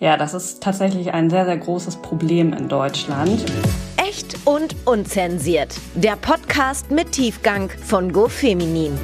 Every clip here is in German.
Ja, das ist tatsächlich ein sehr, sehr großes Problem in Deutschland. Echt und unzensiert. Der Podcast mit Tiefgang von GoFeminin.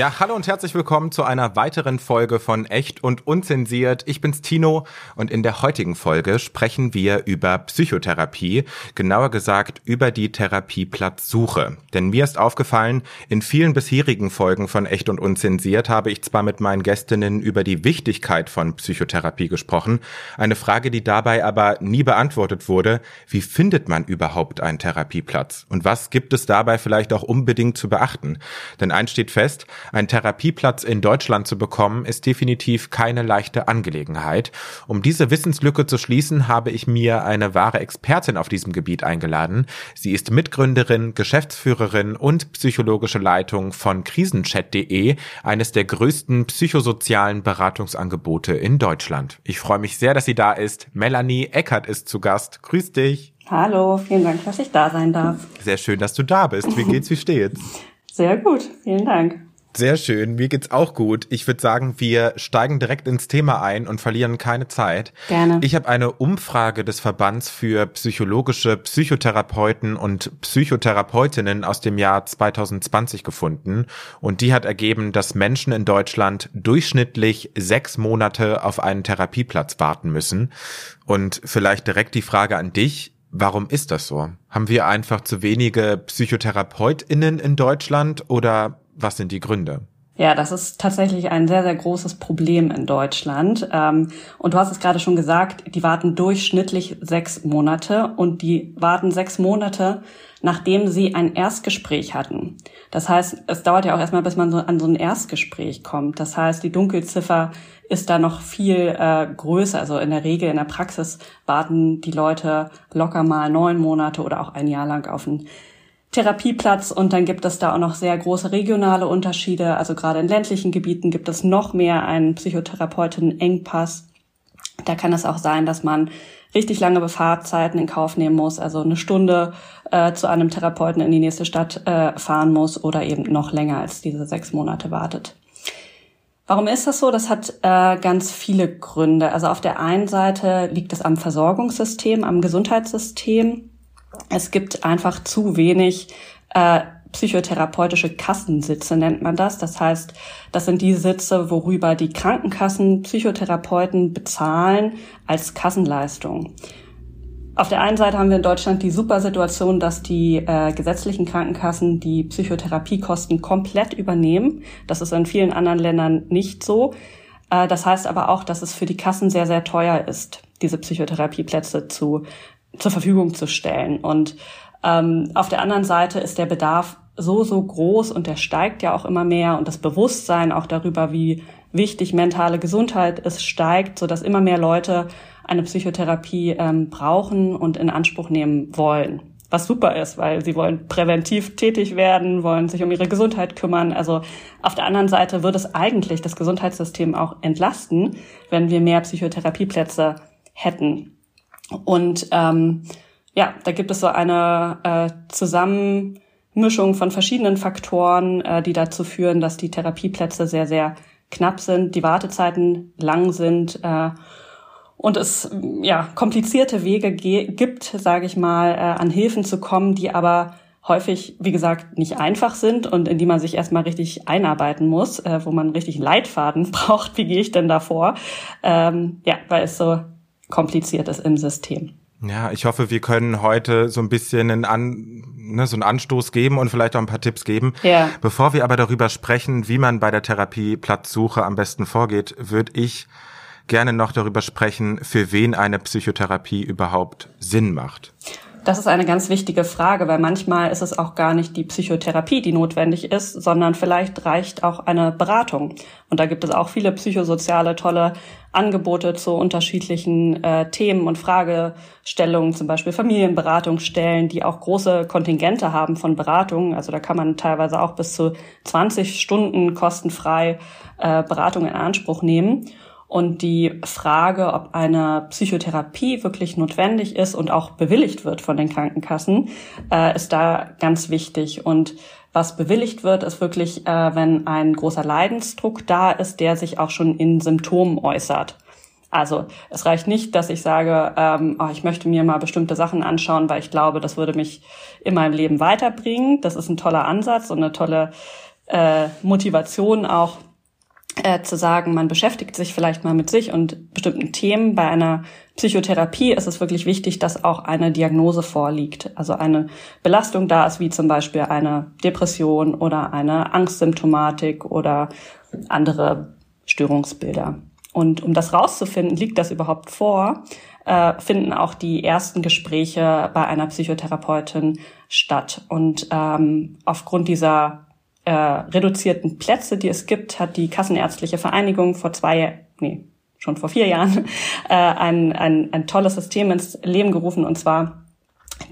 Ja, hallo und herzlich willkommen zu einer weiteren Folge von Echt und Unzensiert. Ich bin's Tino und in der heutigen Folge sprechen wir über Psychotherapie, genauer gesagt über die Therapieplatzsuche. Denn mir ist aufgefallen, in vielen bisherigen Folgen von Echt und Unzensiert habe ich zwar mit meinen Gästinnen über die Wichtigkeit von Psychotherapie gesprochen, eine Frage, die dabei aber nie beantwortet wurde, wie findet man überhaupt einen Therapieplatz? Und was gibt es dabei vielleicht auch unbedingt zu beachten? Denn eins steht fest, ein Therapieplatz in Deutschland zu bekommen, ist definitiv keine leichte Angelegenheit. Um diese Wissenslücke zu schließen, habe ich mir eine wahre Expertin auf diesem Gebiet eingeladen. Sie ist Mitgründerin, Geschäftsführerin und psychologische Leitung von krisenchat.de, eines der größten psychosozialen Beratungsangebote in Deutschland. Ich freue mich sehr, dass sie da ist. Melanie Eckert ist zu Gast. Grüß dich. Hallo, vielen Dank, dass ich da sein darf. Sehr schön, dass du da bist. Wie geht's, wie steht's? Sehr gut, vielen Dank. Sehr schön, mir geht's auch gut. Ich würde sagen, wir steigen direkt ins Thema ein und verlieren keine Zeit. Gerne. Ich habe eine Umfrage des Verbands für psychologische Psychotherapeuten und Psychotherapeutinnen aus dem Jahr 2020 gefunden und die hat ergeben, dass Menschen in Deutschland durchschnittlich sechs Monate auf einen Therapieplatz warten müssen. Und vielleicht direkt die Frage an dich. Warum ist das so? Haben wir einfach zu wenige PsychotherapeutInnen in Deutschland oder was sind die Gründe? Ja, das ist tatsächlich ein sehr, sehr großes Problem in Deutschland. Ähm, und du hast es gerade schon gesagt, die warten durchschnittlich sechs Monate und die warten sechs Monate, nachdem sie ein Erstgespräch hatten. Das heißt, es dauert ja auch erstmal, bis man so an so ein Erstgespräch kommt. Das heißt, die Dunkelziffer ist da noch viel äh, größer. Also in der Regel in der Praxis warten die Leute locker mal neun Monate oder auch ein Jahr lang auf ein Therapieplatz und dann gibt es da auch noch sehr große regionale Unterschiede. Also gerade in ländlichen Gebieten gibt es noch mehr einen Psychotherapeuten-Engpass. Da kann es auch sein, dass man richtig lange Befahrtzeiten in Kauf nehmen muss, also eine Stunde äh, zu einem Therapeuten in die nächste Stadt äh, fahren muss oder eben noch länger als diese sechs Monate wartet. Warum ist das so? Das hat äh, ganz viele Gründe. Also auf der einen Seite liegt es am Versorgungssystem, am Gesundheitssystem. Es gibt einfach zu wenig äh, psychotherapeutische Kassensitze, nennt man das. Das heißt, das sind die Sitze, worüber die Krankenkassen Psychotherapeuten bezahlen als Kassenleistung. Auf der einen Seite haben wir in Deutschland die super Situation, dass die äh, gesetzlichen Krankenkassen die Psychotherapiekosten komplett übernehmen. Das ist in vielen anderen Ländern nicht so. Äh, das heißt aber auch, dass es für die Kassen sehr, sehr teuer ist, diese Psychotherapieplätze zu zur Verfügung zu stellen. Und ähm, auf der anderen Seite ist der Bedarf so, so groß und der steigt ja auch immer mehr und das Bewusstsein auch darüber, wie wichtig mentale Gesundheit ist, steigt, so dass immer mehr Leute eine Psychotherapie ähm, brauchen und in Anspruch nehmen wollen. Was super ist, weil sie wollen präventiv tätig werden, wollen sich um ihre Gesundheit kümmern. Also auf der anderen Seite würde es eigentlich das Gesundheitssystem auch entlasten, wenn wir mehr Psychotherapieplätze hätten. Und ähm, ja, da gibt es so eine äh, Zusammenmischung von verschiedenen Faktoren, äh, die dazu führen, dass die Therapieplätze sehr, sehr knapp sind, die Wartezeiten lang sind äh, und es ja komplizierte Wege gibt, sage ich mal, äh, an Hilfen zu kommen, die aber häufig, wie gesagt, nicht einfach sind und in die man sich erstmal richtig einarbeiten muss, äh, wo man richtig Leitfaden braucht. Wie gehe ich denn davor? Ähm, ja, weil es so kompliziert ist im System. Ja, ich hoffe, wir können heute so ein bisschen einen, An, ne, so einen Anstoß geben und vielleicht auch ein paar Tipps geben. Ja. Bevor wir aber darüber sprechen, wie man bei der Therapieplatzsuche am besten vorgeht, würde ich gerne noch darüber sprechen, für wen eine Psychotherapie überhaupt Sinn macht. Das ist eine ganz wichtige Frage, weil manchmal ist es auch gar nicht die Psychotherapie, die notwendig ist, sondern vielleicht reicht auch eine Beratung. Und da gibt es auch viele psychosoziale tolle Angebote zu unterschiedlichen äh, Themen und Fragestellungen, zum Beispiel Familienberatungsstellen, die auch große Kontingente haben von Beratungen. Also da kann man teilweise auch bis zu 20 Stunden kostenfrei äh, Beratung in Anspruch nehmen. Und die Frage, ob eine Psychotherapie wirklich notwendig ist und auch bewilligt wird von den Krankenkassen, äh, ist da ganz wichtig. Und was bewilligt wird, ist wirklich, äh, wenn ein großer Leidensdruck da ist, der sich auch schon in Symptomen äußert. Also es reicht nicht, dass ich sage, ähm, oh, ich möchte mir mal bestimmte Sachen anschauen, weil ich glaube, das würde mich in meinem Leben weiterbringen. Das ist ein toller Ansatz und eine tolle äh, Motivation auch äh, zu sagen, man beschäftigt sich vielleicht mal mit sich und bestimmten Themen. Bei einer Psychotherapie ist es wirklich wichtig, dass auch eine Diagnose vorliegt, also eine Belastung da ist, wie zum Beispiel eine Depression oder eine Angstsymptomatik oder andere Störungsbilder. Und um das rauszufinden, liegt das überhaupt vor, äh, finden auch die ersten Gespräche bei einer Psychotherapeutin statt. Und ähm, aufgrund dieser äh, reduzierten Plätze, die es gibt, hat die Kassenärztliche Vereinigung vor zwei, nee, schon vor vier Jahren äh, ein, ein, ein tolles System ins Leben gerufen und zwar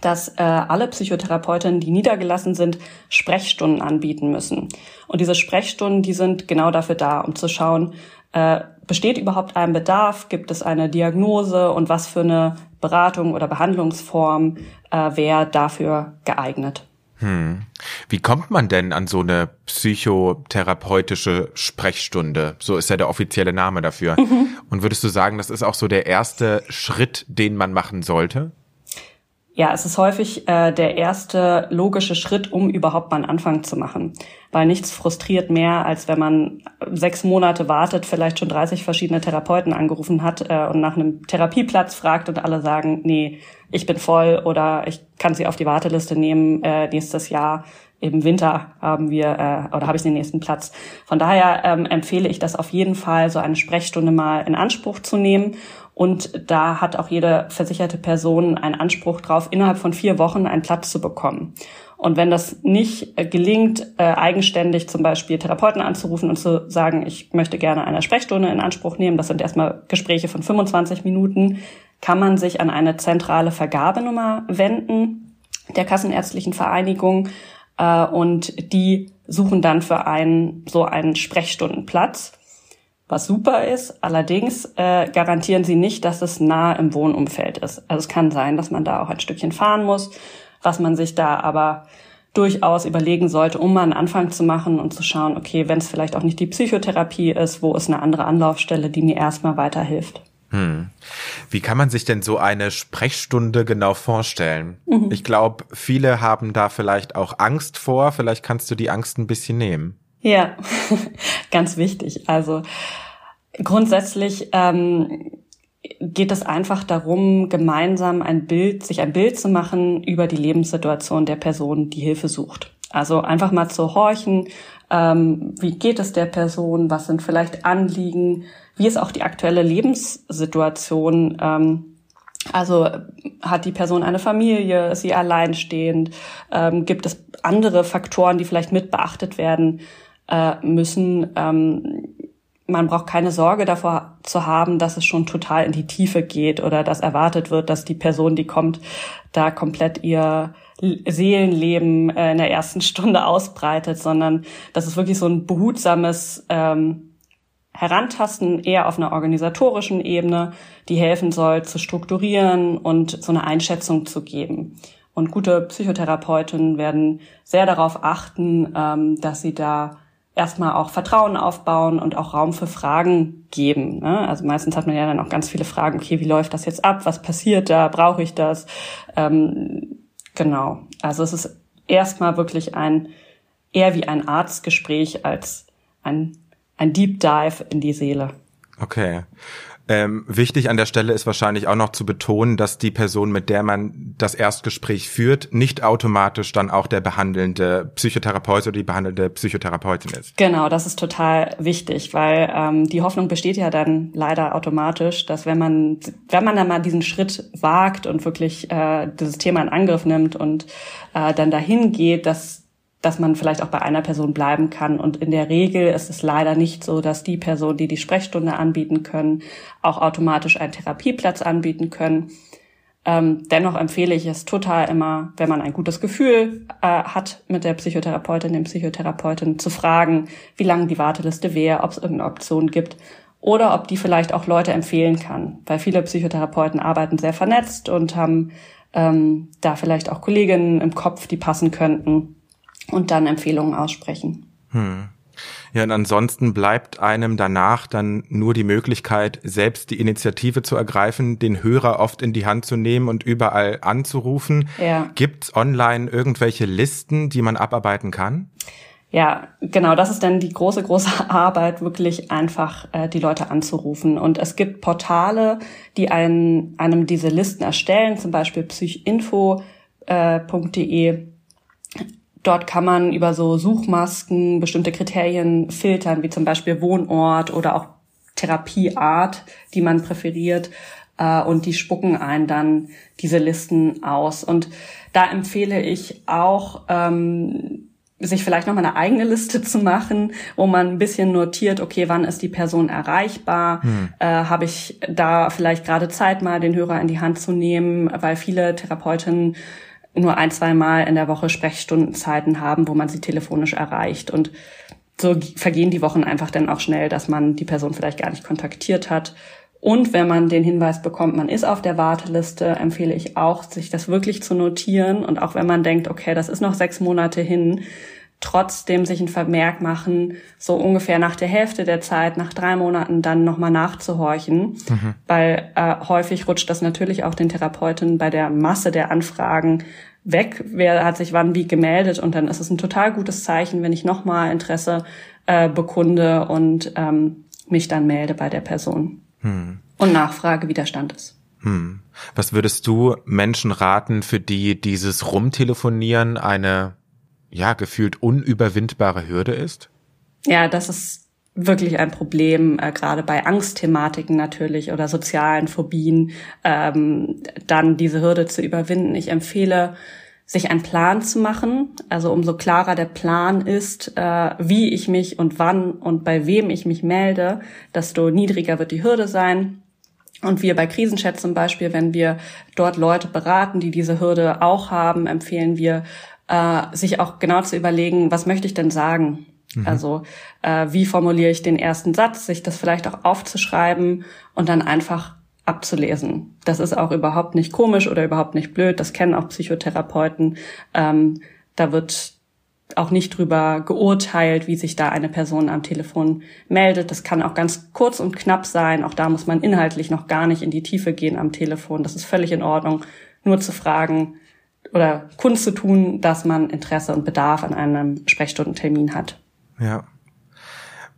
dass äh, alle Psychotherapeutinnen, die niedergelassen sind, Sprechstunden anbieten müssen. Und diese Sprechstunden, die sind genau dafür da, um zu schauen, äh, besteht überhaupt ein Bedarf, gibt es eine Diagnose und was für eine Beratung oder Behandlungsform äh, wäre dafür geeignet. Hm. Wie kommt man denn an so eine psychotherapeutische Sprechstunde? So ist ja der offizielle Name dafür. Mhm. Und würdest du sagen, das ist auch so der erste Schritt, den man machen sollte? Ja, es ist häufig äh, der erste logische Schritt, um überhaupt mal einen Anfang zu machen. Weil nichts frustriert mehr, als wenn man sechs Monate wartet, vielleicht schon 30 verschiedene Therapeuten angerufen hat äh, und nach einem Therapieplatz fragt und alle sagen, nee, ich bin voll oder ich kann sie auf die Warteliste nehmen äh, nächstes Jahr. Im Winter haben wir äh, oder habe ich den nächsten Platz. Von daher ähm, empfehle ich das auf jeden Fall, so eine Sprechstunde mal in Anspruch zu nehmen und da hat auch jede versicherte Person einen Anspruch drauf, innerhalb von vier Wochen einen Platz zu bekommen. Und wenn das nicht äh, gelingt, äh, eigenständig zum Beispiel Therapeuten anzurufen und zu sagen, ich möchte gerne eine Sprechstunde in Anspruch nehmen, das sind erstmal Gespräche von 25 Minuten, kann man sich an eine zentrale Vergabenummer wenden der Kassenärztlichen Vereinigung äh, und die suchen dann für einen so einen Sprechstundenplatz was super ist. Allerdings äh, garantieren sie nicht, dass es nah im Wohnumfeld ist. Also es kann sein, dass man da auch ein Stückchen fahren muss, was man sich da aber durchaus überlegen sollte, um mal einen Anfang zu machen und zu schauen, okay, wenn es vielleicht auch nicht die Psychotherapie ist, wo ist eine andere Anlaufstelle, die mir erstmal weiterhilft. Hm. Wie kann man sich denn so eine Sprechstunde genau vorstellen? Mhm. Ich glaube, viele haben da vielleicht auch Angst vor. Vielleicht kannst du die Angst ein bisschen nehmen. Ja, ganz wichtig. Also grundsätzlich ähm, geht es einfach darum, gemeinsam ein Bild, sich ein Bild zu machen über die Lebenssituation der Person, die Hilfe sucht. Also einfach mal zu horchen, ähm, wie geht es der Person, was sind vielleicht Anliegen, wie ist auch die aktuelle Lebenssituation. Ähm, also hat die Person eine Familie, ist sie alleinstehend, ähm, gibt es andere Faktoren, die vielleicht mit beachtet werden äh, müssen. Ähm, man braucht keine Sorge davor zu haben, dass es schon total in die Tiefe geht oder dass erwartet wird, dass die Person, die kommt, da komplett ihr Seelenleben äh, in der ersten Stunde ausbreitet, sondern das ist wirklich so ein behutsames ähm, Herantasten eher auf einer organisatorischen Ebene, die helfen soll zu strukturieren und so eine Einschätzung zu geben. Und gute Psychotherapeutinnen werden sehr darauf achten, ähm, dass sie da erstmal auch Vertrauen aufbauen und auch Raum für Fragen geben. Ne? Also meistens hat man ja dann auch ganz viele Fragen, okay, wie läuft das jetzt ab? Was passiert da? Brauche ich das? Ähm, genau. Also es ist erstmal wirklich ein, eher wie ein Arztgespräch als ein, ein Deep Dive in die Seele. Okay. Ähm, wichtig an der Stelle ist wahrscheinlich auch noch zu betonen, dass die Person, mit der man das Erstgespräch führt, nicht automatisch dann auch der behandelnde Psychotherapeut oder die behandelnde Psychotherapeutin ist. Genau, das ist total wichtig, weil ähm, die Hoffnung besteht ja dann leider automatisch, dass wenn man, wenn man dann mal diesen Schritt wagt und wirklich äh, dieses Thema in Angriff nimmt und äh, dann dahin geht, dass dass man vielleicht auch bei einer Person bleiben kann. Und in der Regel ist es leider nicht so, dass die Person, die die Sprechstunde anbieten können, auch automatisch einen Therapieplatz anbieten können. Ähm, dennoch empfehle ich es total immer, wenn man ein gutes Gefühl äh, hat, mit der Psychotherapeutin, dem Psychotherapeutin zu fragen, wie lange die Warteliste wäre, ob es irgendeine Option gibt oder ob die vielleicht auch Leute empfehlen kann. Weil viele Psychotherapeuten arbeiten sehr vernetzt und haben ähm, da vielleicht auch Kolleginnen im Kopf, die passen könnten und dann Empfehlungen aussprechen. Hm. Ja, und ansonsten bleibt einem danach dann nur die Möglichkeit, selbst die Initiative zu ergreifen, den Hörer oft in die Hand zu nehmen und überall anzurufen. Ja. Gibt's online irgendwelche Listen, die man abarbeiten kann? Ja, genau, das ist dann die große, große Arbeit, wirklich einfach äh, die Leute anzurufen. Und es gibt Portale, die einen, einem diese Listen erstellen, zum Beispiel psychinfo.de. Äh, Dort kann man über so Suchmasken bestimmte Kriterien filtern, wie zum Beispiel Wohnort oder auch Therapieart, die man präferiert. Äh, und die spucken einen dann diese Listen aus. Und da empfehle ich auch, ähm, sich vielleicht noch mal eine eigene Liste zu machen, wo man ein bisschen notiert, okay, wann ist die Person erreichbar? Hm. Äh, Habe ich da vielleicht gerade Zeit, mal den Hörer in die Hand zu nehmen, weil viele Therapeutinnen nur ein, zwei Mal in der Woche Sprechstundenzeiten haben, wo man sie telefonisch erreicht. Und so vergehen die Wochen einfach dann auch schnell, dass man die Person vielleicht gar nicht kontaktiert hat. Und wenn man den Hinweis bekommt, man ist auf der Warteliste, empfehle ich auch, sich das wirklich zu notieren. Und auch wenn man denkt, okay, das ist noch sechs Monate hin, trotzdem sich ein Vermerk machen, so ungefähr nach der Hälfte der Zeit, nach drei Monaten dann nochmal nachzuhorchen, mhm. weil äh, häufig rutscht das natürlich auch den Therapeuten bei der Masse der Anfragen weg, wer hat sich wann wie gemeldet und dann ist es ein total gutes Zeichen, wenn ich nochmal Interesse äh, bekunde und ähm, mich dann melde bei der Person hm. und nachfrage, wie der Stand ist. Hm. Was würdest du Menschen raten, für die dieses Rumtelefonieren eine ja gefühlt unüberwindbare Hürde ist? Ja, das ist wirklich ein Problem, äh, gerade bei Angstthematiken natürlich oder sozialen Phobien, ähm, dann diese Hürde zu überwinden. Ich empfehle, sich einen Plan zu machen. Also umso klarer der Plan ist, äh, wie ich mich und wann und bei wem ich mich melde, desto niedriger wird die Hürde sein. Und wir bei Krisenchat zum Beispiel, wenn wir dort Leute beraten, die diese Hürde auch haben, empfehlen wir, äh, sich auch genau zu überlegen, was möchte ich denn sagen? Mhm. Also äh, wie formuliere ich den ersten Satz, sich das vielleicht auch aufzuschreiben und dann einfach abzulesen. Das ist auch überhaupt nicht komisch oder überhaupt nicht blöd. Das kennen auch Psychotherapeuten. Ähm, da wird auch nicht drüber geurteilt, wie sich da eine Person am Telefon meldet. Das kann auch ganz kurz und knapp sein. Auch da muss man inhaltlich noch gar nicht in die Tiefe gehen am Telefon. Das ist völlig in Ordnung, nur zu fragen, oder Kunst zu tun, dass man Interesse und Bedarf an einem Sprechstundentermin hat. Ja.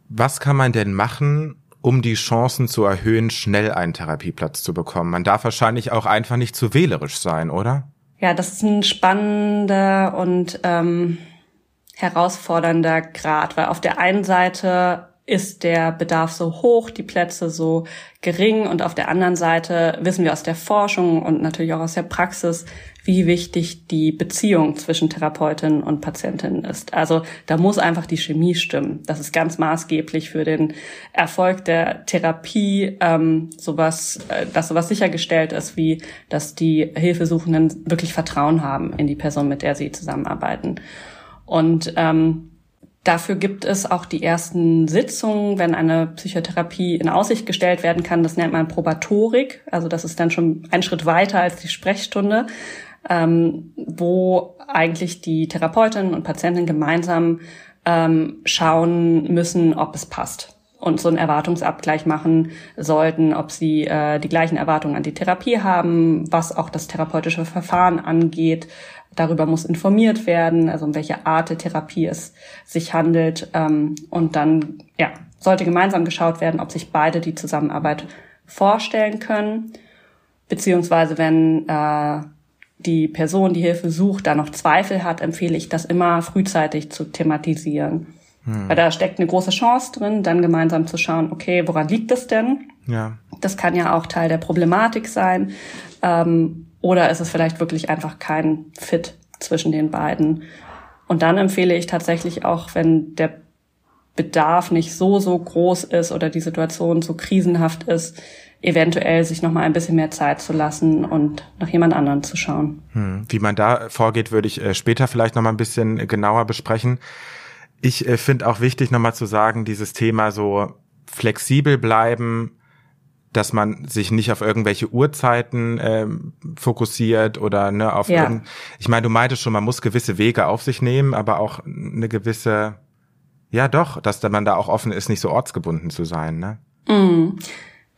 Was kann man denn machen, um die Chancen zu erhöhen, schnell einen Therapieplatz zu bekommen? Man darf wahrscheinlich auch einfach nicht zu wählerisch sein, oder? Ja, das ist ein spannender und ähm, herausfordernder Grad, weil auf der einen Seite ist der Bedarf so hoch, die Plätze so gering und auf der anderen Seite wissen wir aus der Forschung und natürlich auch aus der Praxis, wie wichtig die Beziehung zwischen Therapeutin und Patientin ist. Also da muss einfach die Chemie stimmen. Das ist ganz maßgeblich für den Erfolg der Therapie, ähm, sowas, äh, dass sowas sichergestellt ist, wie dass die Hilfesuchenden wirklich Vertrauen haben in die Person, mit der sie zusammenarbeiten. Und ähm, Dafür gibt es auch die ersten Sitzungen, wenn eine Psychotherapie in Aussicht gestellt werden kann. Das nennt man Probatorik. Also das ist dann schon ein Schritt weiter als die Sprechstunde, ähm, wo eigentlich die Therapeutin und Patientin gemeinsam ähm, schauen müssen, ob es passt und so einen Erwartungsabgleich machen sollten, ob sie äh, die gleichen Erwartungen an die Therapie haben, was auch das therapeutische Verfahren angeht, Darüber muss informiert werden, also um welche Art der Therapie es sich handelt. Ähm, und dann ja, sollte gemeinsam geschaut werden, ob sich beide die Zusammenarbeit vorstellen können. Beziehungsweise wenn äh, die Person, die Hilfe sucht, da noch Zweifel hat, empfehle ich das immer frühzeitig zu thematisieren. Hm. Weil da steckt eine große Chance drin, dann gemeinsam zu schauen, okay, woran liegt es denn? Ja. Das kann ja auch Teil der Problematik sein. Ähm, oder ist es vielleicht wirklich einfach kein Fit zwischen den beiden? Und dann empfehle ich tatsächlich auch, wenn der Bedarf nicht so, so groß ist oder die Situation so krisenhaft ist, eventuell sich noch mal ein bisschen mehr Zeit zu lassen und nach jemand anderen zu schauen. Hm. Wie man da vorgeht, würde ich äh, später vielleicht noch mal ein bisschen genauer besprechen. Ich äh, finde auch wichtig, noch mal zu sagen, dieses Thema so flexibel bleiben, dass man sich nicht auf irgendwelche Uhrzeiten ähm, fokussiert oder ne, auf ja. ich meine, du meintest schon, man muss gewisse Wege auf sich nehmen, aber auch eine gewisse Ja, doch, dass man da auch offen ist, nicht so ortsgebunden zu sein, ne? Mm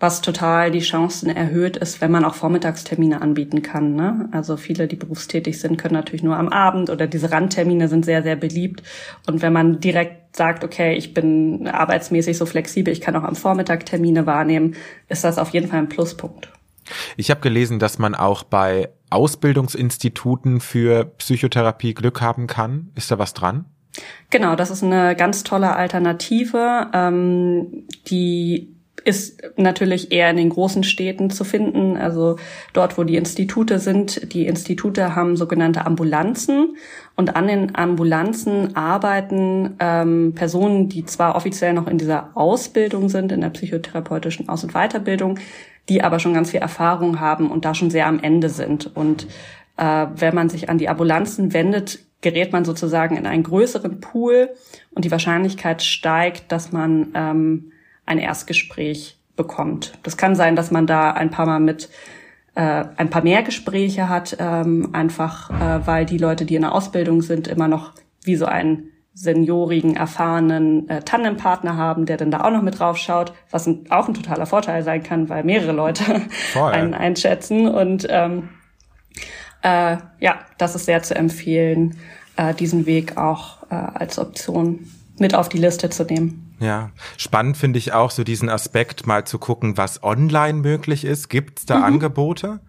was total die Chancen erhöht ist, wenn man auch Vormittagstermine anbieten kann. Ne? Also viele, die berufstätig sind, können natürlich nur am Abend oder diese Randtermine sind sehr, sehr beliebt. Und wenn man direkt sagt, okay, ich bin arbeitsmäßig so flexibel, ich kann auch am Vormittag Termine wahrnehmen, ist das auf jeden Fall ein Pluspunkt. Ich habe gelesen, dass man auch bei Ausbildungsinstituten für Psychotherapie Glück haben kann. Ist da was dran? Genau, das ist eine ganz tolle Alternative, ähm, die ist natürlich eher in den großen Städten zu finden, also dort, wo die Institute sind. Die Institute haben sogenannte Ambulanzen und an den Ambulanzen arbeiten ähm, Personen, die zwar offiziell noch in dieser Ausbildung sind, in der psychotherapeutischen Aus- und Weiterbildung, die aber schon ganz viel Erfahrung haben und da schon sehr am Ende sind. Und äh, wenn man sich an die Ambulanzen wendet, gerät man sozusagen in einen größeren Pool und die Wahrscheinlichkeit steigt, dass man ähm, ein Erstgespräch bekommt. Das kann sein, dass man da ein paar Mal mit äh, ein paar mehr Gespräche hat, ähm, einfach äh, weil die Leute, die in der Ausbildung sind, immer noch wie so einen seniorigen, erfahrenen äh, Tandempartner haben, der dann da auch noch mit drauf schaut, was ein, auch ein totaler Vorteil sein kann, weil mehrere Leute einen einschätzen. Und ähm, äh, ja, das ist sehr zu empfehlen, äh, diesen Weg auch äh, als Option mit auf die Liste zu nehmen. Ja, spannend finde ich auch so diesen Aspekt, mal zu gucken, was online möglich ist. Gibt es da mhm. Angebote?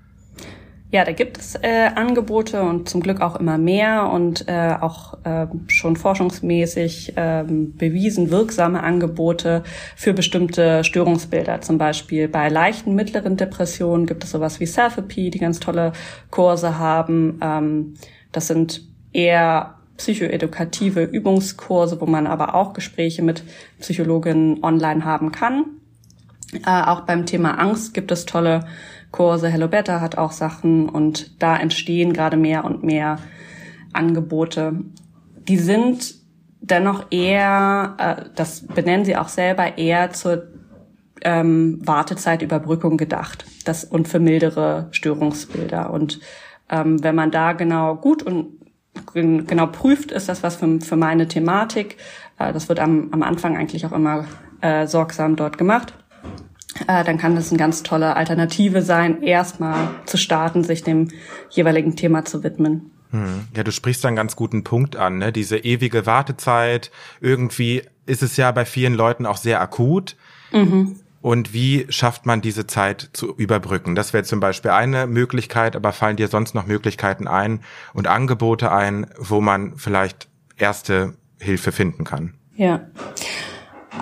Ja, da gibt es äh, Angebote und zum Glück auch immer mehr und äh, auch äh, schon forschungsmäßig äh, bewiesen wirksame Angebote für bestimmte Störungsbilder. Zum Beispiel bei leichten, mittleren Depressionen gibt es sowas wie Selfie, die ganz tolle Kurse haben. Ähm, das sind eher psychoedukative Übungskurse, wo man aber auch Gespräche mit Psychologinnen online haben kann. Äh, auch beim Thema Angst gibt es tolle Kurse. Hello Better hat auch Sachen und da entstehen gerade mehr und mehr Angebote. Die sind dennoch eher, äh, das benennen sie auch selber, eher zur ähm, Wartezeitüberbrückung gedacht das, und für mildere Störungsbilder. Und ähm, wenn man da genau gut und genau prüft, ist das was für, für meine Thematik. Äh, das wird am, am Anfang eigentlich auch immer äh, sorgsam dort gemacht. Äh, dann kann das eine ganz tolle Alternative sein, erstmal zu starten, sich dem jeweiligen Thema zu widmen. Hm. Ja, du sprichst da einen ganz guten Punkt an, ne? Diese ewige Wartezeit. Irgendwie ist es ja bei vielen Leuten auch sehr akut. Mhm. Und wie schafft man diese Zeit zu überbrücken? Das wäre zum Beispiel eine Möglichkeit, aber fallen dir sonst noch Möglichkeiten ein und Angebote ein, wo man vielleicht erste Hilfe finden kann? Ja.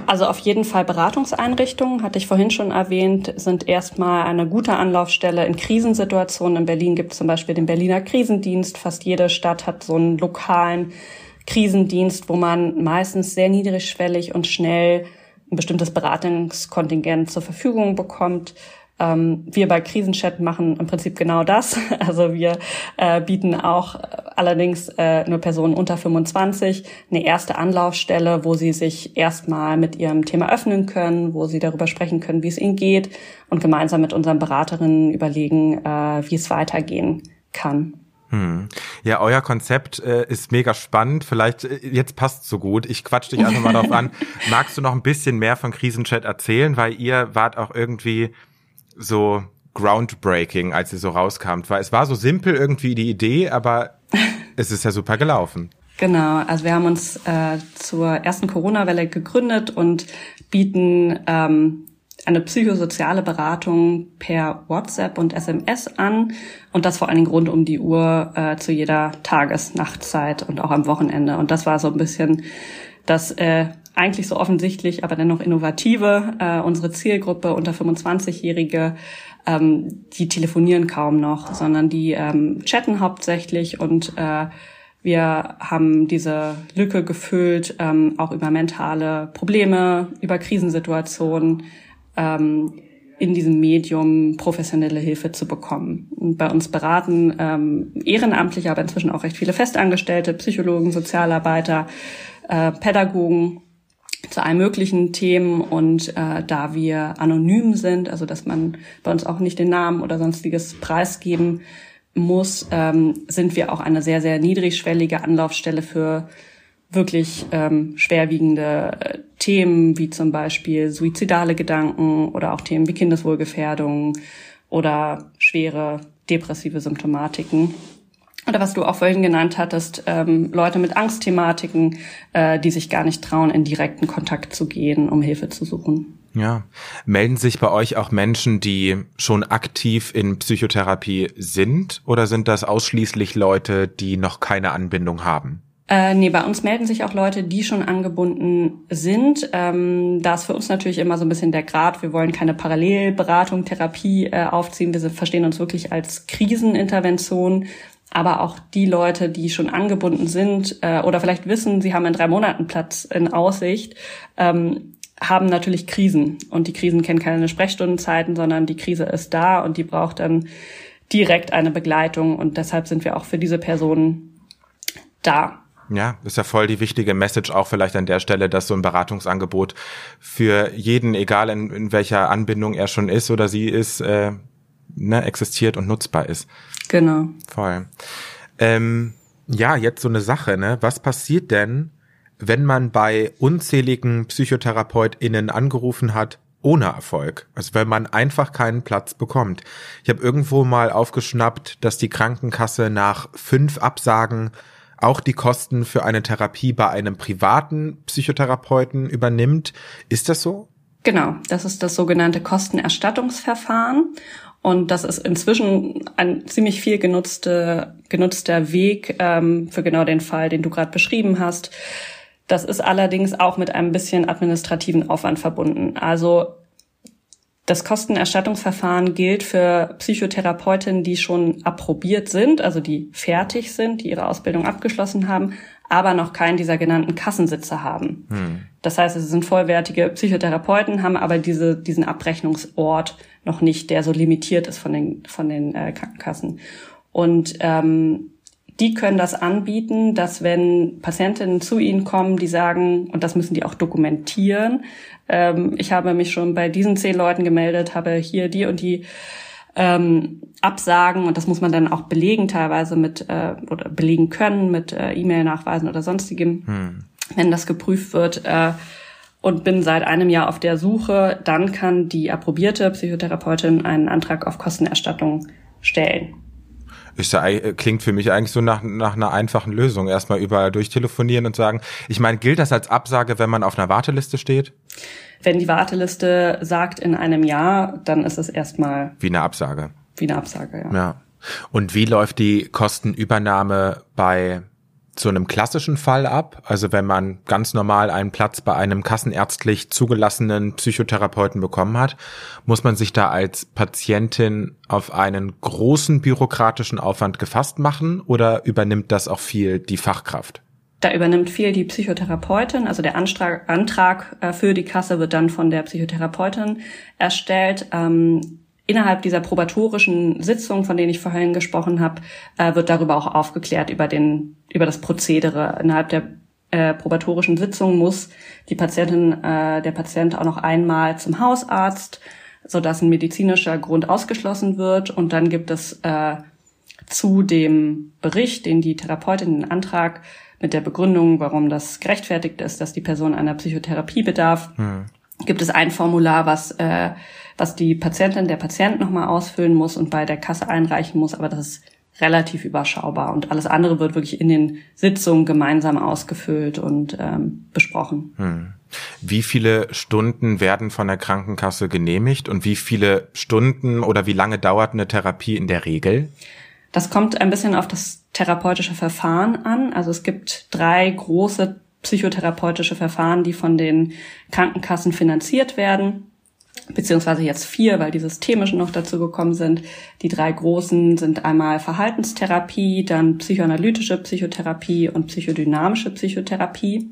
Also auf jeden Fall Beratungseinrichtungen, hatte ich vorhin schon erwähnt, sind erstmal eine gute Anlaufstelle in Krisensituationen. In Berlin gibt es zum Beispiel den Berliner Krisendienst. Fast jede Stadt hat so einen lokalen Krisendienst, wo man meistens sehr niedrigschwellig und schnell ein bestimmtes Beratungskontingent zur Verfügung bekommt. Ähm, wir bei Krisenchat machen im Prinzip genau das. Also wir äh, bieten auch allerdings äh, nur Personen unter 25 eine erste Anlaufstelle, wo sie sich erstmal mit ihrem Thema öffnen können, wo sie darüber sprechen können, wie es ihnen geht und gemeinsam mit unseren Beraterinnen überlegen, äh, wie es weitergehen kann. Hm. Ja, euer Konzept äh, ist mega spannend. Vielleicht äh, jetzt passt so gut. Ich quatsch dich einfach mal darauf an. Magst du noch ein bisschen mehr von Krisenchat erzählen, weil ihr wart auch irgendwie so groundbreaking, als ihr so rauskamt. Weil es war so simpel irgendwie die Idee, aber es ist ja super gelaufen. Genau, also wir haben uns äh, zur ersten Corona-Welle gegründet und bieten ähm, eine psychosoziale Beratung per WhatsApp und SMS an und das vor allen Dingen rund um die Uhr äh, zu jeder Tages-, Nachtzeit und auch am Wochenende. Und das war so ein bisschen das äh, eigentlich so offensichtlich, aber dennoch innovative. Äh, unsere Zielgruppe unter 25-Jährige, ähm, die telefonieren kaum noch, sondern die ähm, chatten hauptsächlich und äh, wir haben diese Lücke gefüllt, ähm, auch über mentale Probleme, über Krisensituationen, ähm, in diesem Medium professionelle Hilfe zu bekommen. Und bei uns beraten ähm, Ehrenamtliche, aber inzwischen auch recht viele Festangestellte, Psychologen, Sozialarbeiter, äh, Pädagogen zu allen möglichen Themen und äh, da wir anonym sind, also dass man bei uns auch nicht den Namen oder sonstiges preisgeben muss, ähm, sind wir auch eine sehr, sehr niedrigschwellige Anlaufstelle für wirklich ähm, schwerwiegende äh, Themen wie zum Beispiel suizidale Gedanken oder auch Themen wie Kindeswohlgefährdung oder schwere depressive Symptomatiken. Oder was du auch vorhin genannt hattest, ähm, Leute mit Angstthematiken, äh, die sich gar nicht trauen, in direkten Kontakt zu gehen, um Hilfe zu suchen. Ja. Melden sich bei euch auch Menschen, die schon aktiv in Psychotherapie sind? Oder sind das ausschließlich Leute, die noch keine Anbindung haben? Äh, nee, bei uns melden sich auch Leute, die schon angebunden sind. Ähm, da ist für uns natürlich immer so ein bisschen der Grad. Wir wollen keine Parallelberatung, Therapie äh, aufziehen. Wir verstehen uns wirklich als Krisenintervention. Aber auch die Leute, die schon angebunden sind äh, oder vielleicht wissen, sie haben in drei Monaten Platz in Aussicht, ähm, haben natürlich Krisen. Und die Krisen kennen keine Sprechstundenzeiten, sondern die Krise ist da und die braucht dann direkt eine Begleitung. Und deshalb sind wir auch für diese Personen da. Ja, ist ja voll die wichtige Message auch vielleicht an der Stelle, dass so ein Beratungsangebot für jeden, egal in, in welcher Anbindung er schon ist oder sie ist, äh, ne, existiert und nutzbar ist. Genau. Voll. Ähm, ja, jetzt so eine Sache, ne? Was passiert denn, wenn man bei unzähligen PsychotherapeutInnen angerufen hat, ohne Erfolg. Also wenn man einfach keinen Platz bekommt. Ich habe irgendwo mal aufgeschnappt, dass die Krankenkasse nach fünf Absagen auch die Kosten für eine Therapie bei einem privaten Psychotherapeuten übernimmt. Ist das so? Genau, das ist das sogenannte Kostenerstattungsverfahren. Und das ist inzwischen ein ziemlich viel genutzte, genutzter Weg ähm, für genau den Fall, den du gerade beschrieben hast. Das ist allerdings auch mit einem bisschen administrativen Aufwand verbunden. Also das Kostenerstattungsverfahren gilt für Psychotherapeutinnen, die schon approbiert sind, also die fertig sind, die ihre Ausbildung abgeschlossen haben, aber noch keinen dieser genannten Kassensitze haben. Hm. Das heißt, es sind vollwertige Psychotherapeuten, haben aber diese, diesen Abrechnungsort noch nicht, der so limitiert ist von den, von den äh, Krankenkassen. Und ähm, die können das anbieten, dass wenn Patientinnen zu ihnen kommen, die sagen, und das müssen die auch dokumentieren, ähm, ich habe mich schon bei diesen zehn Leuten gemeldet, habe hier die und die ähm, Absagen und das muss man dann auch belegen teilweise mit äh, oder belegen können mit äh, E-Mail-Nachweisen oder sonstigem, hm. wenn das geprüft wird. Äh, und bin seit einem Jahr auf der Suche, dann kann die approbierte Psychotherapeutin einen Antrag auf Kostenerstattung stellen. Ist ja, klingt für mich eigentlich so nach, nach einer einfachen Lösung. Erstmal überall durchtelefonieren und sagen, ich meine, gilt das als Absage, wenn man auf einer Warteliste steht? Wenn die Warteliste sagt in einem Jahr, dann ist es erstmal. Wie eine Absage. Wie eine Absage, ja. Ja. Und wie läuft die Kostenübernahme bei zu einem klassischen Fall ab. Also wenn man ganz normal einen Platz bei einem kassenärztlich zugelassenen Psychotherapeuten bekommen hat, muss man sich da als Patientin auf einen großen bürokratischen Aufwand gefasst machen oder übernimmt das auch viel die Fachkraft? Da übernimmt viel die Psychotherapeutin, also der Antrag, äh, für die Kasse wird dann von der Psychotherapeutin erstellt. Ähm, innerhalb dieser probatorischen Sitzung, von denen ich vorhin gesprochen habe, äh, wird darüber auch aufgeklärt über den über das Prozedere. Innerhalb der äh, probatorischen Sitzung muss die Patientin, äh, der Patient auch noch einmal zum Hausarzt, so dass ein medizinischer Grund ausgeschlossen wird. Und dann gibt es äh, zu dem Bericht, den die Therapeutin den Antrag mit der Begründung, warum das gerechtfertigt ist, dass die Person einer Psychotherapie bedarf, hm. gibt es ein Formular, was äh, was die Patientin, der Patient nochmal ausfüllen muss und bei der Kasse einreichen muss, aber das ist relativ überschaubar und alles andere wird wirklich in den Sitzungen gemeinsam ausgefüllt und ähm, besprochen. Hm. Wie viele Stunden werden von der Krankenkasse genehmigt und wie viele Stunden oder wie lange dauert eine Therapie in der Regel? Das kommt ein bisschen auf das therapeutische Verfahren an. Also es gibt drei große psychotherapeutische Verfahren, die von den Krankenkassen finanziert werden beziehungsweise jetzt vier, weil die systemischen noch dazu gekommen sind. Die drei großen sind einmal Verhaltenstherapie, dann psychoanalytische Psychotherapie und psychodynamische Psychotherapie.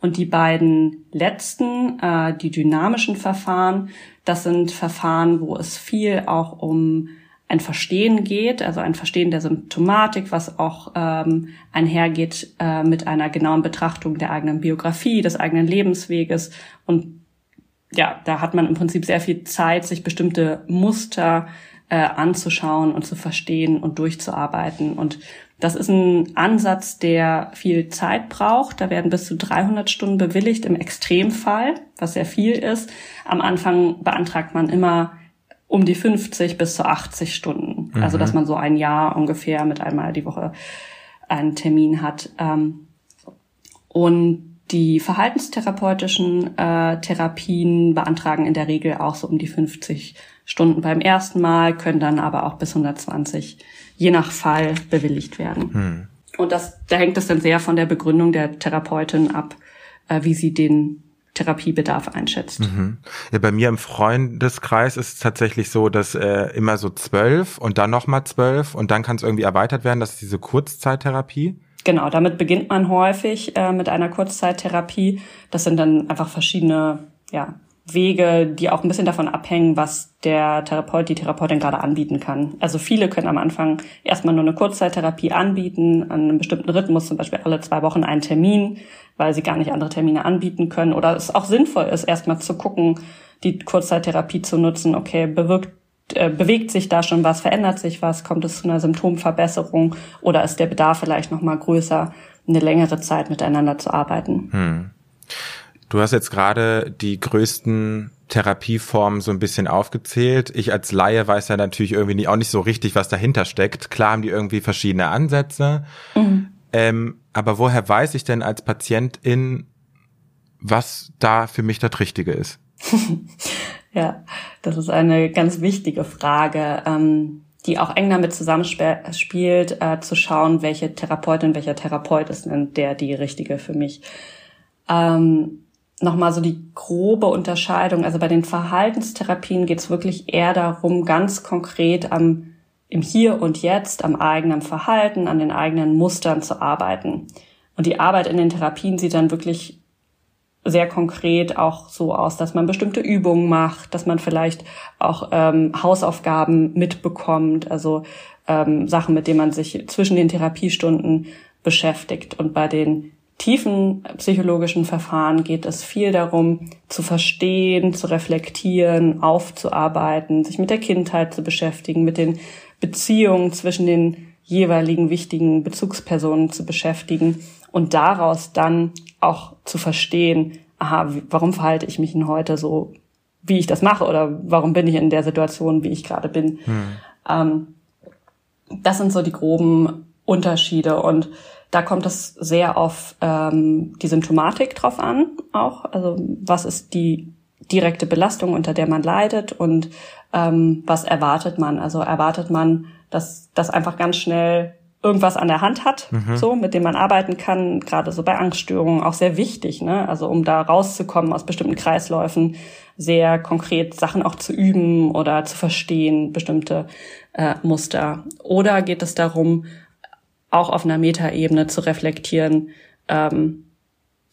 Und die beiden letzten, äh, die dynamischen Verfahren, das sind Verfahren, wo es viel auch um ein Verstehen geht, also ein Verstehen der Symptomatik, was auch ähm, einhergeht äh, mit einer genauen Betrachtung der eigenen Biografie, des eigenen Lebensweges und ja, da hat man im Prinzip sehr viel Zeit, sich bestimmte Muster äh, anzuschauen und zu verstehen und durchzuarbeiten. Und das ist ein Ansatz, der viel Zeit braucht. Da werden bis zu 300 Stunden bewilligt im Extremfall, was sehr viel ist. Am Anfang beantragt man immer um die 50 bis zu 80 Stunden. Mhm. Also dass man so ein Jahr ungefähr mit einmal die Woche einen Termin hat. Ähm, und die verhaltenstherapeutischen äh, Therapien beantragen in der Regel auch so um die 50 Stunden beim ersten Mal, können dann aber auch bis 120 je nach Fall bewilligt werden. Hm. Und das, da hängt es dann sehr von der Begründung der Therapeutin ab, äh, wie sie den Therapiebedarf einschätzt. Mhm. Ja, bei mir im Freundeskreis ist es tatsächlich so, dass äh, immer so zwölf und dann nochmal zwölf und dann kann es irgendwie erweitert werden. Das ist diese Kurzzeittherapie. Genau, damit beginnt man häufig äh, mit einer Kurzzeittherapie. Das sind dann einfach verschiedene ja, Wege, die auch ein bisschen davon abhängen, was der Therapeut, die Therapeutin gerade anbieten kann. Also viele können am Anfang erstmal nur eine Kurzzeittherapie anbieten, an einem bestimmten Rhythmus, zum Beispiel alle zwei Wochen einen Termin, weil sie gar nicht andere Termine anbieten können. Oder es auch sinnvoll ist, erstmal zu gucken, die Kurzzeittherapie zu nutzen. Okay, bewirkt äh, bewegt sich da schon was, verändert sich was, kommt es zu einer Symptomverbesserung oder ist der Bedarf vielleicht noch mal größer, eine längere Zeit miteinander zu arbeiten. Hm. Du hast jetzt gerade die größten Therapieformen so ein bisschen aufgezählt. Ich als Laie weiß ja natürlich irgendwie nicht, auch nicht so richtig, was dahinter steckt. Klar haben die irgendwie verschiedene Ansätze. Mhm. Ähm, aber woher weiß ich denn als Patientin, was da für mich das Richtige ist? Ja, das ist eine ganz wichtige Frage, ähm, die auch eng damit zusammenspielt, äh, zu schauen, welche Therapeutin, welcher Therapeut ist denn der die richtige für mich. Ähm, Nochmal so die grobe Unterscheidung. Also bei den Verhaltenstherapien geht es wirklich eher darum, ganz konkret am, im Hier und Jetzt, am eigenen Verhalten, an den eigenen Mustern zu arbeiten. Und die Arbeit in den Therapien sieht dann wirklich sehr konkret auch so aus, dass man bestimmte Übungen macht, dass man vielleicht auch ähm, Hausaufgaben mitbekommt, also ähm, Sachen, mit denen man sich zwischen den Therapiestunden beschäftigt. Und bei den tiefen psychologischen Verfahren geht es viel darum, zu verstehen, zu reflektieren, aufzuarbeiten, sich mit der Kindheit zu beschäftigen, mit den Beziehungen zwischen den jeweiligen wichtigen Bezugspersonen zu beschäftigen und daraus dann auch zu verstehen, aha, warum verhalte ich mich denn heute so, wie ich das mache oder warum bin ich in der Situation, wie ich gerade bin. Hm. Ähm, das sind so die groben Unterschiede und da kommt es sehr auf ähm, die Symptomatik drauf an, auch. Also was ist die direkte Belastung, unter der man leidet und ähm, was erwartet man? Also erwartet man, dass das einfach ganz schnell irgendwas an der Hand hat, mhm. so mit dem man arbeiten kann, gerade so bei Angststörungen auch sehr wichtig, ne? Also um da rauszukommen aus bestimmten Kreisläufen, sehr konkret Sachen auch zu üben oder zu verstehen, bestimmte äh, Muster. Oder geht es darum, auch auf einer Metaebene zu reflektieren, ähm,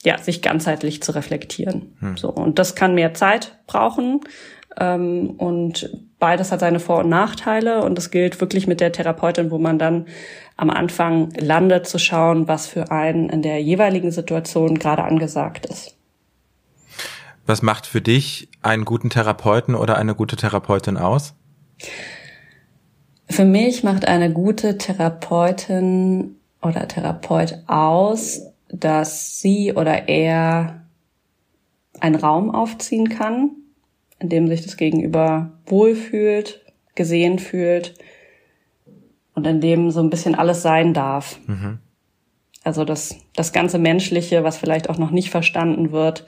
ja, sich ganzheitlich zu reflektieren. Mhm. So und das kann mehr Zeit brauchen. Ähm, und beides hat seine Vor- und Nachteile und es gilt wirklich mit der Therapeutin, wo man dann am Anfang landet, zu schauen, was für einen in der jeweiligen Situation gerade angesagt ist. Was macht für dich einen guten Therapeuten oder eine gute Therapeutin aus? Für mich macht eine gute Therapeutin oder Therapeut aus, dass sie oder er einen Raum aufziehen kann, in dem sich das Gegenüber wohlfühlt, gesehen fühlt und in dem so ein bisschen alles sein darf. Mhm. Also das, das ganze Menschliche, was vielleicht auch noch nicht verstanden wird,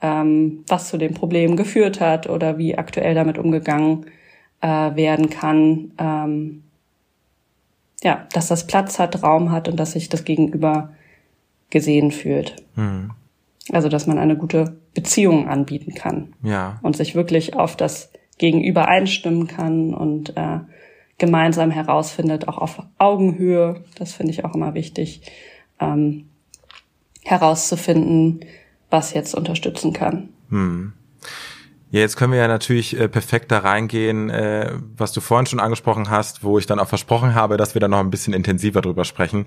ähm, was zu dem Problem geführt hat oder wie aktuell damit umgegangen äh, werden kann. Ähm, ja, dass das Platz hat, Raum hat und dass sich das Gegenüber gesehen fühlt. Mhm. Also, dass man eine gute Beziehung anbieten kann. Ja. Und sich wirklich auf das Gegenüber einstimmen kann und äh, gemeinsam herausfindet, auch auf Augenhöhe, das finde ich auch immer wichtig, ähm, herauszufinden, was jetzt unterstützen kann. Hm. Ja, jetzt können wir ja natürlich äh, perfekt da reingehen, äh, was du vorhin schon angesprochen hast, wo ich dann auch versprochen habe, dass wir da noch ein bisschen intensiver drüber sprechen.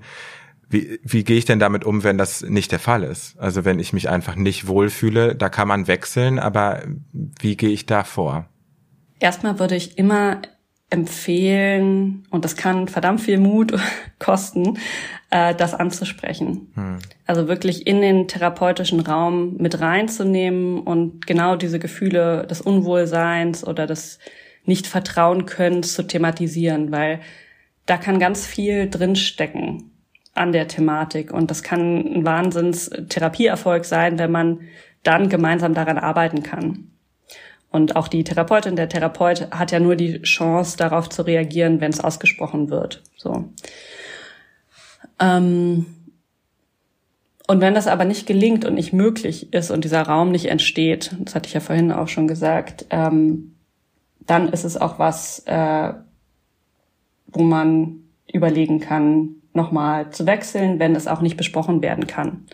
Wie, wie gehe ich denn damit um, wenn das nicht der Fall ist? Also wenn ich mich einfach nicht wohlfühle, da kann man wechseln, aber wie gehe ich da vor? Erstmal würde ich immer empfehlen, und das kann verdammt viel Mut kosten, äh, das anzusprechen. Hm. Also wirklich in den therapeutischen Raum mit reinzunehmen und genau diese Gefühle des Unwohlseins oder des Nicht-Vertrauen können zu thematisieren, weil da kann ganz viel drinstecken an der Thematik und das kann ein Wahnsinns-Therapieerfolg sein, wenn man dann gemeinsam daran arbeiten kann. Und auch die Therapeutin, der Therapeut hat ja nur die Chance, darauf zu reagieren, wenn es ausgesprochen wird. So. Ähm und wenn das aber nicht gelingt und nicht möglich ist und dieser Raum nicht entsteht, das hatte ich ja vorhin auch schon gesagt, ähm, dann ist es auch was, äh, wo man überlegen kann, nochmal zu wechseln, wenn es auch nicht besprochen werden kann.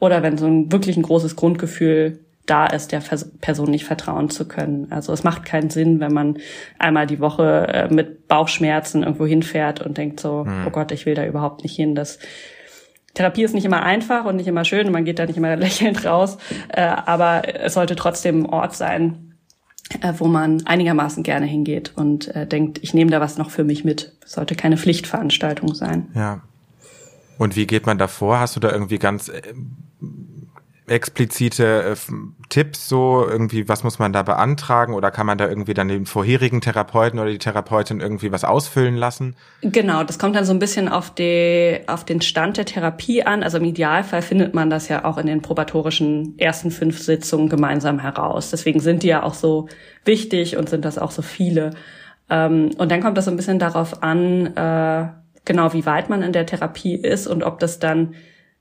Oder wenn so ein wirklich ein großes Grundgefühl da ist, der Person nicht vertrauen zu können. Also es macht keinen Sinn, wenn man einmal die Woche äh, mit Bauchschmerzen irgendwo hinfährt und denkt so, hm. oh Gott, ich will da überhaupt nicht hin. Das Therapie ist nicht immer einfach und nicht immer schön und man geht da nicht immer lächelnd raus, äh, aber es sollte trotzdem ein Ort sein, äh, wo man einigermaßen gerne hingeht und denkt, ich nehme da was noch für mich mit. Sollte keine Pflichtveranstaltung sein. Ja. Und wie geht man da vor? Hast du da irgendwie ganz explizite äh, Tipps so irgendwie, was muss man da beantragen oder kann man da irgendwie dann den vorherigen Therapeuten oder die Therapeutin irgendwie was ausfüllen lassen? Genau, das kommt dann so ein bisschen auf, die, auf den Stand der Therapie an. Also im Idealfall findet man das ja auch in den probatorischen ersten fünf Sitzungen gemeinsam heraus. Deswegen sind die ja auch so wichtig und sind das auch so viele. Ähm, und dann kommt das so ein bisschen darauf an, äh, genau wie weit man in der Therapie ist und ob das dann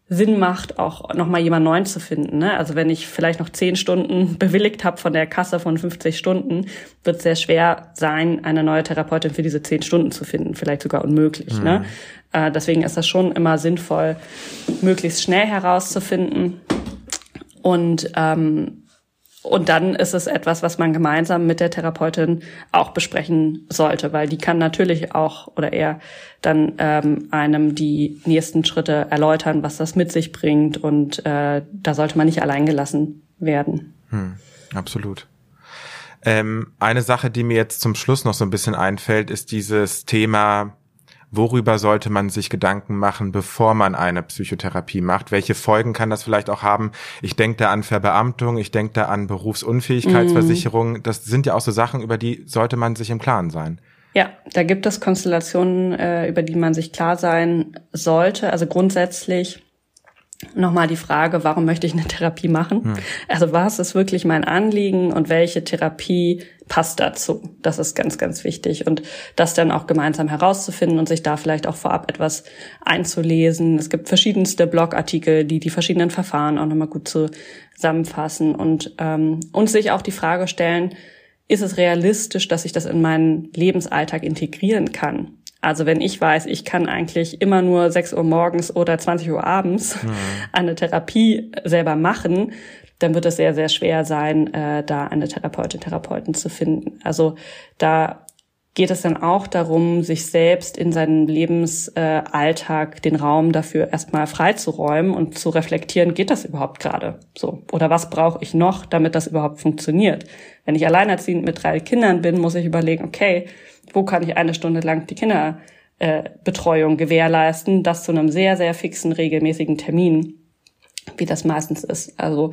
Sinn macht, auch nochmal jemand neuen zu finden. Ne? Also wenn ich vielleicht noch zehn Stunden bewilligt habe von der Kasse von 50 Stunden, wird es sehr schwer sein, eine neue Therapeutin für diese zehn Stunden zu finden, vielleicht sogar unmöglich. Ne? Mhm. Ne? Äh, deswegen ist das schon immer sinnvoll, möglichst schnell herauszufinden. Und ähm, und dann ist es etwas, was man gemeinsam mit der Therapeutin auch besprechen sollte, weil die kann natürlich auch oder er dann ähm, einem die nächsten Schritte erläutern, was das mit sich bringt. Und äh, da sollte man nicht alleingelassen werden. Hm, absolut. Ähm, eine Sache, die mir jetzt zum Schluss noch so ein bisschen einfällt, ist dieses Thema Worüber sollte man sich Gedanken machen, bevor man eine Psychotherapie macht? Welche Folgen kann das vielleicht auch haben? Ich denke da an Verbeamtung, ich denke da an Berufsunfähigkeitsversicherung. Mm. Das sind ja auch so Sachen, über die sollte man sich im Klaren sein. Ja, da gibt es Konstellationen, äh, über die man sich klar sein sollte. Also grundsätzlich nochmal die Frage, warum möchte ich eine Therapie machen? Hm. Also was ist wirklich mein Anliegen und welche Therapie passt dazu? Das ist ganz, ganz wichtig. Und das dann auch gemeinsam herauszufinden und sich da vielleicht auch vorab etwas einzulesen. Es gibt verschiedenste Blogartikel, die die verschiedenen Verfahren auch nochmal gut zusammenfassen und, ähm, und sich auch die Frage stellen, ist es realistisch, dass ich das in meinen Lebensalltag integrieren kann? Also wenn ich weiß, ich kann eigentlich immer nur 6 Uhr morgens oder 20 Uhr abends mhm. eine Therapie selber machen, dann wird es sehr, sehr schwer sein, äh, da eine Therapeutin, Therapeuten zu finden. Also da geht es dann auch darum, sich selbst in seinem Lebensalltag den Raum dafür erstmal freizuräumen und zu reflektieren, geht das überhaupt gerade so? Oder was brauche ich noch, damit das überhaupt funktioniert? Wenn ich alleinerziehend mit drei Kindern bin, muss ich überlegen, okay, wo kann ich eine Stunde lang die Kinderbetreuung äh, gewährleisten, das zu einem sehr, sehr fixen, regelmäßigen Termin, wie das meistens ist. Also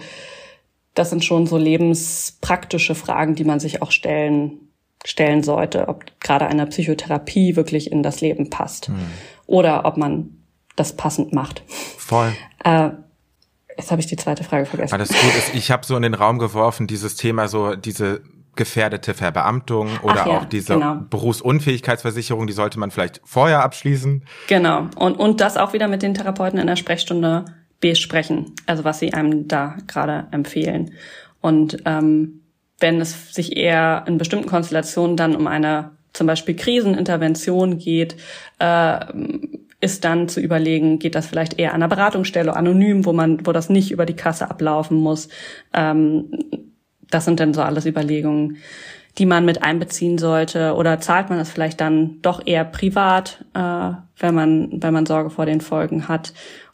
das sind schon so lebenspraktische Fragen, die man sich auch stellen stellen sollte, ob gerade eine Psychotherapie wirklich in das Leben passt hm. oder ob man das passend macht. Voll. Äh, jetzt habe ich die zweite Frage vergessen. Alles gut. Ich habe so in den Raum geworfen, dieses Thema, so diese gefährdete Verbeamtung oder ja, auch diese genau. Berufsunfähigkeitsversicherung, die sollte man vielleicht vorher abschließen. Genau. Und, und das auch wieder mit den Therapeuten in der Sprechstunde besprechen, also was sie einem da gerade empfehlen. Und ähm, wenn es sich eher in bestimmten Konstellationen dann um eine zum Beispiel Krisenintervention geht, äh, ist dann zu überlegen, geht das vielleicht eher an einer Beratungsstelle, anonym, wo man, wo das nicht über die Kasse ablaufen muss. Ähm, das sind dann so alles Überlegungen, die man mit einbeziehen sollte. Oder zahlt man das vielleicht dann doch eher privat, äh, wenn man, wenn man Sorge vor den Folgen hat.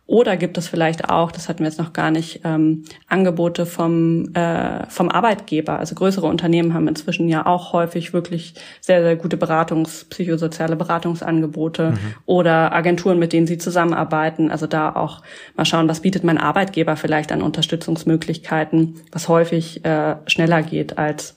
Oder gibt es vielleicht auch, das hatten wir jetzt noch gar nicht, ähm, Angebote vom, äh, vom Arbeitgeber? Also größere Unternehmen haben inzwischen ja auch häufig wirklich sehr, sehr gute Beratungs-, psychosoziale Beratungsangebote mhm. oder Agenturen, mit denen sie zusammenarbeiten. Also da auch mal schauen, was bietet mein Arbeitgeber vielleicht an Unterstützungsmöglichkeiten, was häufig äh, schneller geht, als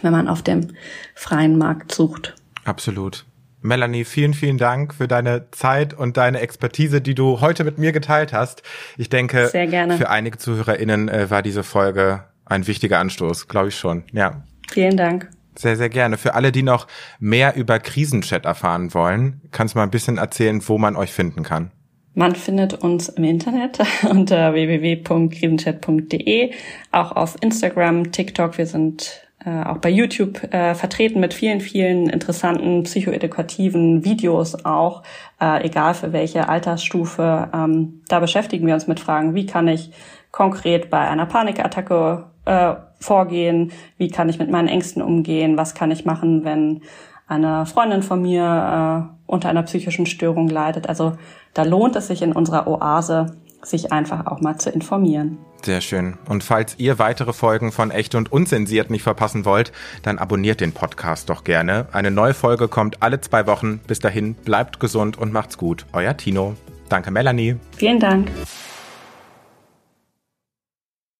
wenn man auf dem freien Markt sucht. Absolut. Melanie, vielen, vielen Dank für deine Zeit und deine Expertise, die du heute mit mir geteilt hast. Ich denke, für einige ZuhörerInnen äh, war diese Folge ein wichtiger Anstoß, glaube ich schon. Ja. Vielen Dank. Sehr, sehr gerne. Für alle, die noch mehr über Krisenchat erfahren wollen, kannst du mal ein bisschen erzählen, wo man euch finden kann. Man findet uns im Internet unter www.krisenchat.de, auch auf Instagram, TikTok. Wir sind äh, auch bei YouTube äh, vertreten mit vielen, vielen interessanten psychoedukativen Videos auch, äh, egal für welche Altersstufe. Ähm, da beschäftigen wir uns mit Fragen, wie kann ich konkret bei einer Panikattacke äh, vorgehen, wie kann ich mit meinen Ängsten umgehen, was kann ich machen, wenn eine Freundin von mir äh, unter einer psychischen Störung leidet. Also da lohnt es sich in unserer Oase, sich einfach auch mal zu informieren. Sehr schön. Und falls ihr weitere Folgen von Echt und Unzensiert nicht verpassen wollt, dann abonniert den Podcast doch gerne. Eine neue Folge kommt alle zwei Wochen. Bis dahin, bleibt gesund und macht's gut. Euer Tino. Danke, Melanie. Vielen Dank.